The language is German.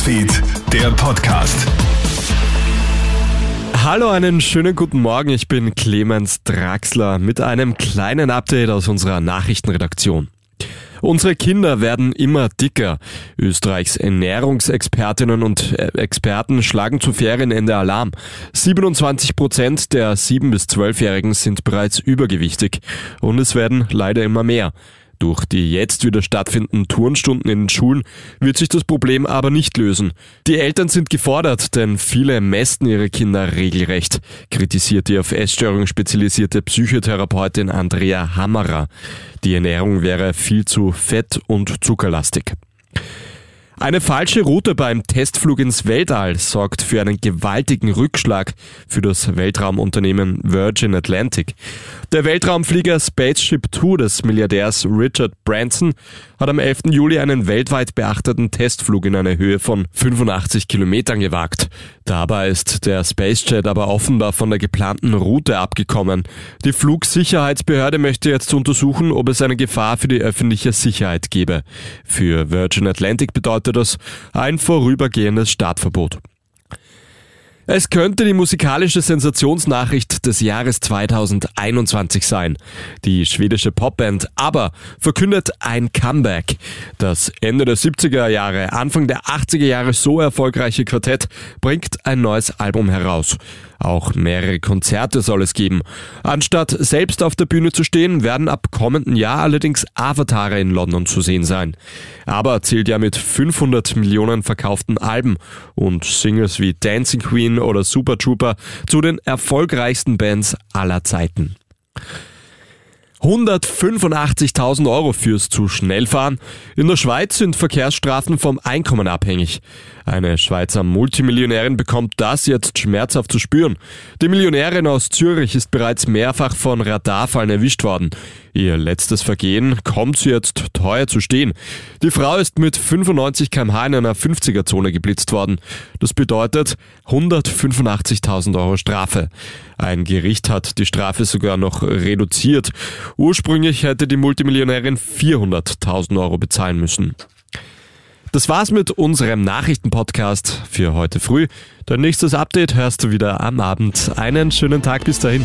Newsfeed, der Podcast. Hallo, einen schönen guten Morgen. Ich bin Clemens Draxler mit einem kleinen Update aus unserer Nachrichtenredaktion. Unsere Kinder werden immer dicker. Österreichs Ernährungsexpertinnen und äh, Experten schlagen zu Ferienende Alarm. 27 Prozent der 7- bis 12-Jährigen sind bereits übergewichtig und es werden leider immer mehr. Durch die jetzt wieder stattfindenden Turnstunden in den Schulen wird sich das Problem aber nicht lösen. Die Eltern sind gefordert, denn viele mästen ihre Kinder regelrecht, kritisiert die auf Essstörungen spezialisierte Psychotherapeutin Andrea Hammerer. Die Ernährung wäre viel zu fett und zuckerlastig. Eine falsche Route beim Testflug ins Weltall sorgt für einen gewaltigen Rückschlag für das Weltraumunternehmen Virgin Atlantic. Der Weltraumflieger Spaceship Two des Milliardärs Richard Branson hat am 11. Juli einen weltweit beachteten Testflug in einer Höhe von 85 Kilometern gewagt. Dabei ist der Spacejet aber offenbar von der geplanten Route abgekommen. Die Flugsicherheitsbehörde möchte jetzt untersuchen, ob es eine Gefahr für die öffentliche Sicherheit gebe. Für Virgin Atlantic bedeutet bedeutet das ein vorübergehendes Startverbot. Es könnte die musikalische Sensationsnachricht des Jahres 2021 sein. Die schwedische Popband ABBA verkündet ein Comeback. Das Ende der 70er Jahre, Anfang der 80er Jahre so erfolgreiche Quartett bringt ein neues Album heraus. Auch mehrere Konzerte soll es geben. Anstatt selbst auf der Bühne zu stehen, werden ab kommenden Jahr allerdings Avatare in London zu sehen sein. Aber zählt ja mit 500 Millionen verkauften Alben und Singles wie Dancing Queen oder Super Trooper zu den erfolgreichsten Bands aller Zeiten. 185.000 Euro fürs zu schnell fahren. In der Schweiz sind Verkehrsstrafen vom Einkommen abhängig. Eine Schweizer Multimillionärin bekommt das jetzt schmerzhaft zu spüren. Die Millionärin aus Zürich ist bereits mehrfach von Radarfallen erwischt worden. Ihr letztes Vergehen kommt sie jetzt teuer zu stehen. Die Frau ist mit 95 kmh in einer 50er-Zone geblitzt worden. Das bedeutet 185.000 Euro Strafe. Ein Gericht hat die Strafe sogar noch reduziert. Ursprünglich hätte die Multimillionärin 400.000 Euro bezahlen müssen. Das war's mit unserem Nachrichtenpodcast für heute früh. Dein nächstes Update hörst du wieder am Abend. Einen schönen Tag bis dahin.